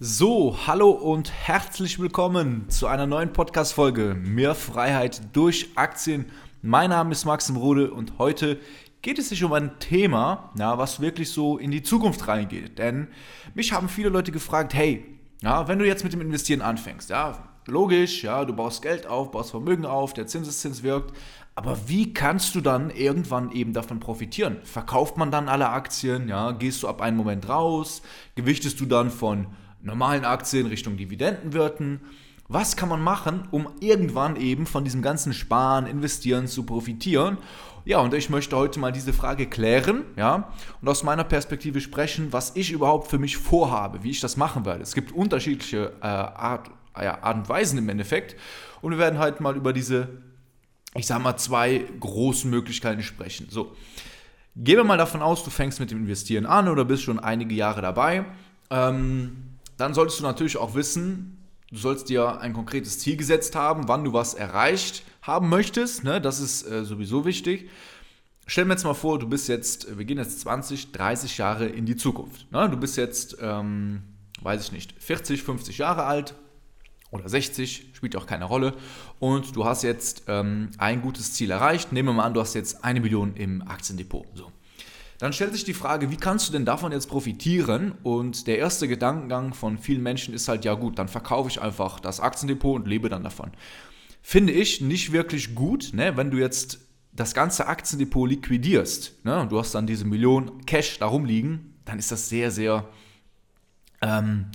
So, hallo und herzlich willkommen zu einer neuen Podcast-Folge Mehr Freiheit durch Aktien. Mein Name ist Maxim Rode und heute geht es sich um ein Thema, ja, was wirklich so in die Zukunft reingeht. Denn mich haben viele Leute gefragt, hey, ja, wenn du jetzt mit dem Investieren anfängst, ja, logisch, ja, du baust Geld auf, baust Vermögen auf, der Zinseszins wirkt, aber wie kannst du dann irgendwann eben davon profitieren? Verkauft man dann alle Aktien, ja, gehst du ab einem Moment raus, gewichtest du dann von normalen Aktien Richtung Dividendenwirten. Was kann man machen, um irgendwann eben von diesem ganzen Sparen, Investieren zu profitieren? Ja, und ich möchte heute mal diese Frage klären, ja, und aus meiner Perspektive sprechen, was ich überhaupt für mich vorhabe, wie ich das machen werde. Es gibt unterschiedliche äh, Art, ja, Art und Weisen im Endeffekt. Und wir werden halt mal über diese, ich sag mal, zwei großen Möglichkeiten sprechen. So, gehen wir mal davon aus, du fängst mit dem Investieren an oder bist schon einige Jahre dabei. Ähm, dann solltest du natürlich auch wissen, du sollst dir ein konkretes Ziel gesetzt haben, wann du was erreicht haben möchtest. Ne? Das ist äh, sowieso wichtig. Stell mir jetzt mal vor, du bist jetzt, wir gehen jetzt 20, 30 Jahre in die Zukunft. Ne? Du bist jetzt, ähm, weiß ich nicht, 40, 50 Jahre alt oder 60, spielt auch keine Rolle. Und du hast jetzt ähm, ein gutes Ziel erreicht. Nehmen wir mal an, du hast jetzt eine Million im Aktiendepot. So. Dann stellt sich die Frage, wie kannst du denn davon jetzt profitieren? Und der erste Gedankengang von vielen Menschen ist halt, ja gut, dann verkaufe ich einfach das Aktiendepot und lebe dann davon. Finde ich nicht wirklich gut, ne? wenn du jetzt das ganze Aktiendepot liquidierst ne? und du hast dann diese Million Cash darum liegen, dann ist das sehr, sehr ähm,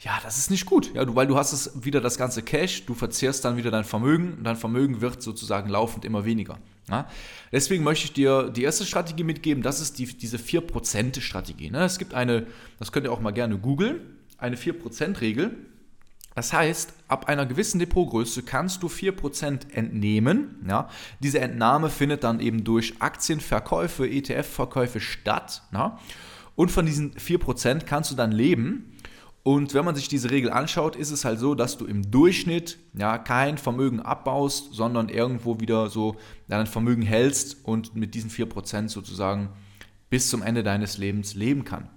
ja, das ist nicht gut, ja, du, weil du hast es wieder das ganze Cash, du verzehrst dann wieder dein Vermögen und dein Vermögen wird sozusagen laufend immer weniger. Ja? Deswegen möchte ich dir die erste Strategie mitgeben, das ist die, diese 4%-Strategie. Ne? Es gibt eine, das könnt ihr auch mal gerne googeln, eine 4%-Regel. Das heißt, ab einer gewissen Depotgröße kannst du 4% entnehmen. Ja? Diese Entnahme findet dann eben durch Aktienverkäufe, ETF-Verkäufe statt. Ja? Und von diesen 4% kannst du dann leben. Und wenn man sich diese Regel anschaut, ist es halt so, dass du im Durchschnitt ja kein Vermögen abbaust, sondern irgendwo wieder so dein Vermögen hältst und mit diesen 4% sozusagen bis zum Ende deines Lebens leben kann.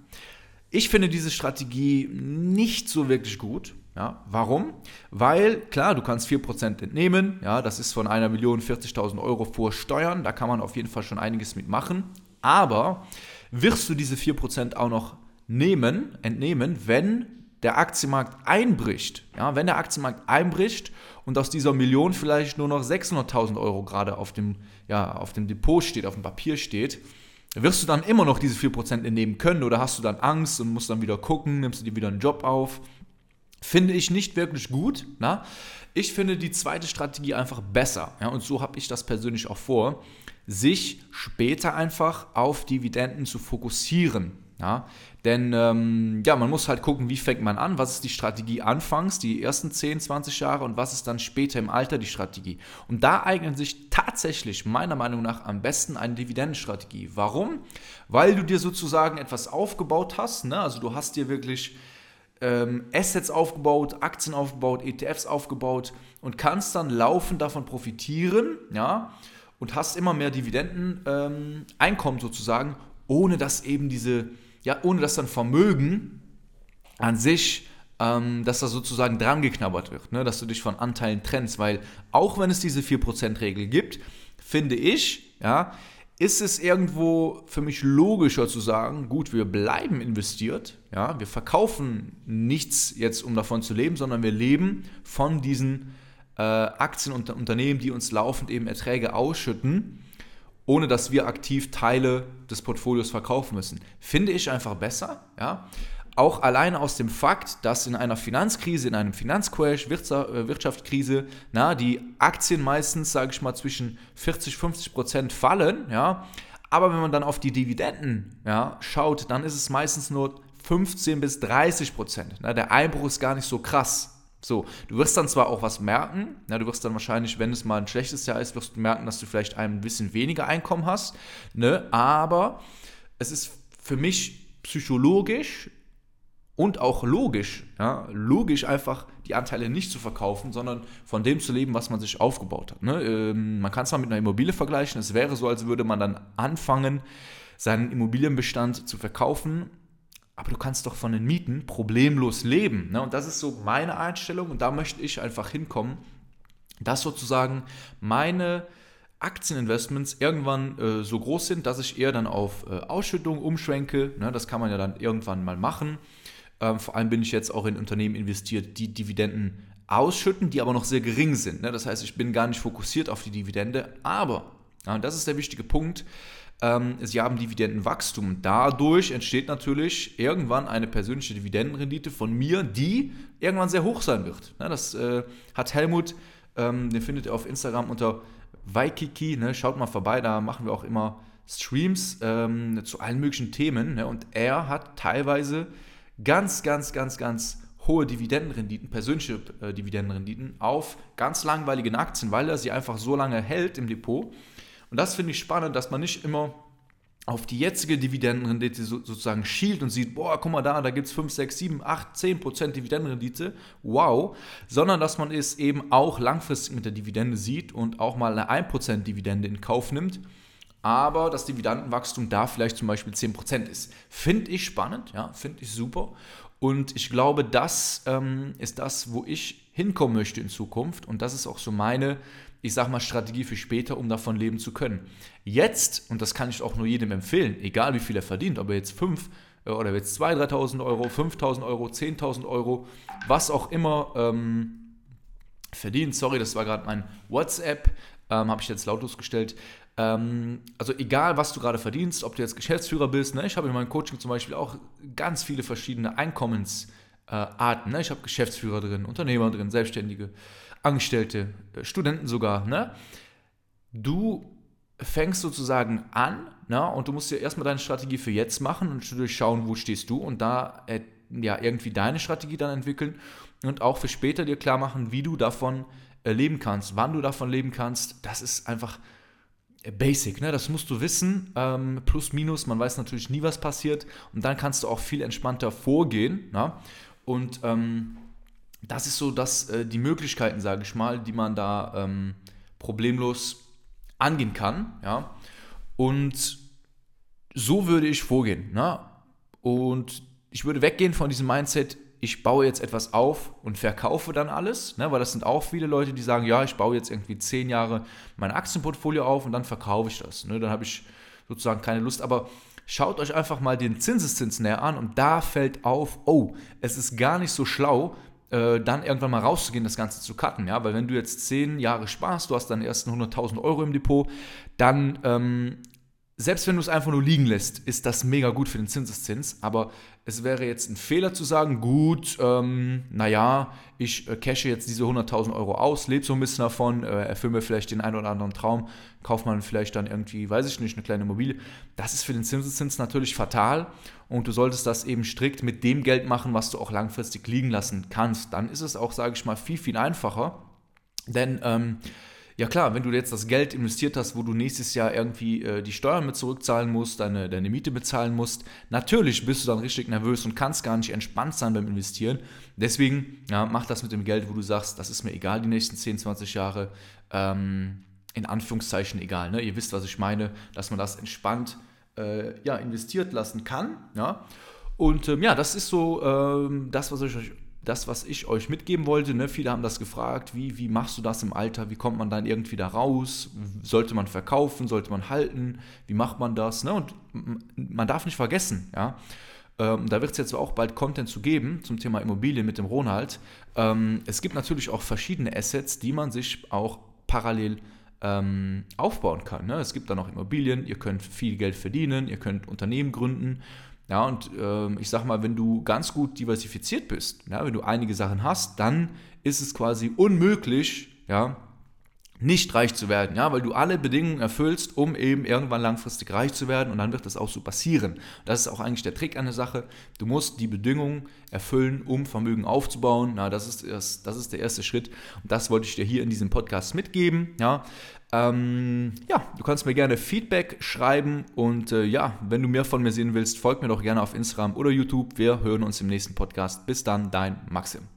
Ich finde diese Strategie nicht so wirklich gut. Ja, warum? Weil, klar, du kannst 4% entnehmen, ja, das ist von einer Million 40.000 Euro vor Steuern, da kann man auf jeden Fall schon einiges mitmachen, aber wirst du diese 4% auch noch nehmen, entnehmen, wenn der Aktienmarkt einbricht. Ja, wenn der Aktienmarkt einbricht und aus dieser Million vielleicht nur noch 600.000 Euro gerade auf dem, ja, auf dem Depot steht, auf dem Papier steht, wirst du dann immer noch diese 4% entnehmen können oder hast du dann Angst und musst dann wieder gucken, nimmst du dir wieder einen Job auf? Finde ich nicht wirklich gut. Na? Ich finde die zweite Strategie einfach besser. Ja, und so habe ich das persönlich auch vor, sich später einfach auf Dividenden zu fokussieren. Ja, denn ähm, ja, man muss halt gucken, wie fängt man an, was ist die Strategie anfangs, die ersten 10, 20 Jahre und was ist dann später im Alter die Strategie. Und da eignet sich tatsächlich meiner Meinung nach am besten eine Dividendenstrategie. Warum? Weil du dir sozusagen etwas aufgebaut hast, ne? also du hast dir wirklich ähm, Assets aufgebaut, Aktien aufgebaut, ETFs aufgebaut und kannst dann laufend davon profitieren, ja, und hast immer mehr Dividendeneinkommen ähm, sozusagen, ohne dass eben diese ja, ohne dass dann Vermögen an sich, ähm, dass da sozusagen dran geknabbert wird, ne? dass du dich von Anteilen trennst, weil auch wenn es diese 4%-Regel gibt, finde ich, ja, ist es irgendwo für mich logischer zu sagen, gut, wir bleiben investiert, ja, wir verkaufen nichts jetzt, um davon zu leben, sondern wir leben von diesen äh, Aktien und Unternehmen, die uns laufend eben Erträge ausschütten ohne dass wir aktiv Teile des Portfolios verkaufen müssen. Finde ich einfach besser. Ja? Auch alleine aus dem Fakt, dass in einer Finanzkrise, in einem Finanzcrash, äh, Wirtschaftskrise, na, die Aktien meistens, sage ich mal, zwischen 40, 50 Prozent fallen. Ja? Aber wenn man dann auf die Dividenden ja, schaut, dann ist es meistens nur 15 bis 30 Prozent. Der Einbruch ist gar nicht so krass. So, du wirst dann zwar auch was merken, ja, du wirst dann wahrscheinlich, wenn es mal ein schlechtes Jahr ist, wirst du merken, dass du vielleicht ein bisschen weniger Einkommen hast, ne? aber es ist für mich psychologisch und auch logisch, ja, logisch einfach die Anteile nicht zu verkaufen, sondern von dem zu leben, was man sich aufgebaut hat. Ne? Ähm, man kann es mal mit einer Immobilie vergleichen, es wäre so, als würde man dann anfangen, seinen Immobilienbestand zu verkaufen aber du kannst doch von den Mieten problemlos leben. Ne? Und das ist so meine Einstellung und da möchte ich einfach hinkommen, dass sozusagen meine Aktieninvestments irgendwann äh, so groß sind, dass ich eher dann auf äh, Ausschüttung umschwenke. Ne? Das kann man ja dann irgendwann mal machen. Ähm, vor allem bin ich jetzt auch in Unternehmen investiert, die Dividenden ausschütten, die aber noch sehr gering sind. Ne? Das heißt, ich bin gar nicht fokussiert auf die Dividende, aber, ja, und das ist der wichtige Punkt, ähm, sie haben Dividendenwachstum. Dadurch entsteht natürlich irgendwann eine persönliche Dividendenrendite von mir, die irgendwann sehr hoch sein wird. Ne? Das äh, hat Helmut, ähm, den findet ihr auf Instagram unter Waikiki, ne? schaut mal vorbei, da machen wir auch immer Streams ähm, zu allen möglichen Themen. Ne? Und er hat teilweise ganz, ganz, ganz, ganz hohe Dividendenrenditen, persönliche äh, Dividendenrenditen auf ganz langweilige Aktien, weil er sie einfach so lange hält im Depot. Und das finde ich spannend, dass man nicht immer auf die jetzige Dividendenrendite sozusagen schielt und sieht, boah, guck mal da, da gibt es 5, 6, 7, 8, 10 Prozent Dividendenrendite, wow, sondern dass man es eben auch langfristig mit der Dividende sieht und auch mal eine 1 Prozent Dividende in Kauf nimmt, aber das Dividendenwachstum da vielleicht zum Beispiel 10 Prozent ist. Finde ich spannend, ja, finde ich super. Und ich glaube, das ähm, ist das, wo ich hinkommen möchte in Zukunft. Und das ist auch so meine ich sag mal, Strategie für später, um davon leben zu können. Jetzt, und das kann ich auch nur jedem empfehlen, egal wie viel er verdient, ob er jetzt 5 äh, oder jetzt 2.000, 3.000 Euro, 5.000 Euro, 10.000 Euro, was auch immer ähm, verdient. Sorry, das war gerade mein WhatsApp, ähm, habe ich jetzt lautlos gestellt. Ähm, also egal, was du gerade verdienst, ob du jetzt Geschäftsführer bist, ne? ich habe in meinem Coaching zum Beispiel auch ganz viele verschiedene Einkommensarten. Äh, ne? Ich habe Geschäftsführer drin, Unternehmer drin, Selbstständige. Angestellte, äh, Studenten sogar, ne? Du fängst sozusagen an, ne? Und du musst dir erstmal deine Strategie für jetzt machen und durchschauen, wo stehst du und da äh, ja irgendwie deine Strategie dann entwickeln und auch für später dir klar machen, wie du davon äh, leben kannst, wann du davon leben kannst. Das ist einfach äh, basic, ne? Das musst du wissen, ähm, plus minus, man weiß natürlich nie, was passiert und dann kannst du auch viel entspannter vorgehen, ne? Und ähm, das ist so dass äh, die Möglichkeiten, sage ich mal, die man da ähm, problemlos angehen kann. Ja? Und so würde ich vorgehen. Ne? Und ich würde weggehen von diesem Mindset, ich baue jetzt etwas auf und verkaufe dann alles, ne? weil das sind auch viele Leute, die sagen, ja, ich baue jetzt irgendwie zehn Jahre mein Aktienportfolio auf und dann verkaufe ich das. Ne? Dann habe ich sozusagen keine Lust. Aber schaut euch einfach mal den Zinseszins näher an und da fällt auf, oh, es ist gar nicht so schlau, äh, dann irgendwann mal rauszugehen, das Ganze zu cutten. Ja? Weil wenn du jetzt zehn Jahre sparst, du hast deine ersten 100.000 Euro im Depot, dann ähm, selbst wenn du es einfach nur liegen lässt, ist das mega gut für den Zinseszins. Aber es wäre jetzt ein Fehler zu sagen, gut, ähm, naja, ich äh, cashe jetzt diese 100.000 Euro aus, lebe so ein bisschen davon, äh, erfülle mir vielleicht den einen oder anderen Traum, kauft man vielleicht dann irgendwie, weiß ich nicht, eine kleine Immobilie. Das ist für den Zinseszins natürlich fatal und du solltest das eben strikt mit dem Geld machen, was du auch langfristig liegen lassen kannst. Dann ist es auch, sage ich mal, viel, viel einfacher. Denn ähm, ja klar, wenn du jetzt das Geld investiert hast, wo du nächstes Jahr irgendwie äh, die Steuern mit zurückzahlen musst, deine, deine Miete bezahlen musst, natürlich bist du dann richtig nervös und kannst gar nicht entspannt sein beim Investieren. Deswegen ja, mach das mit dem Geld, wo du sagst, das ist mir egal die nächsten 10, 20 Jahre. Ähm, in Anführungszeichen egal. Ne? Ihr wisst, was ich meine, dass man das entspannt äh, ja, investiert lassen kann. Ja? Und ähm, ja, das ist so ähm, das, was ich euch das, was ich euch mitgeben wollte. Ne? Viele haben das gefragt, wie, wie machst du das im Alter? Wie kommt man dann irgendwie da raus? Sollte man verkaufen? Sollte man halten? Wie macht man das? Ne? Und man darf nicht vergessen, ja. Ähm, da wird es jetzt auch bald Content zu geben zum Thema Immobilien mit dem Ronald. Ähm, es gibt natürlich auch verschiedene Assets, die man sich auch parallel ähm, aufbauen kann. Ne? Es gibt dann auch Immobilien, ihr könnt viel Geld verdienen, ihr könnt Unternehmen gründen. Ja, und ähm, ich sag mal, wenn du ganz gut diversifiziert bist, ja, wenn du einige Sachen hast, dann ist es quasi unmöglich, ja, nicht reich zu werden, ja, weil du alle Bedingungen erfüllst, um eben irgendwann langfristig reich zu werden und dann wird das auch so passieren. Das ist auch eigentlich der Trick an der Sache. Du musst die Bedingungen erfüllen, um Vermögen aufzubauen. Na, das ist, das, das ist der erste Schritt und das wollte ich dir hier in diesem Podcast mitgeben, ja. Ähm, ja, du kannst mir gerne Feedback schreiben und äh, ja, wenn du mehr von mir sehen willst, folg mir doch gerne auf Instagram oder YouTube. Wir hören uns im nächsten Podcast. Bis dann, dein Maxim.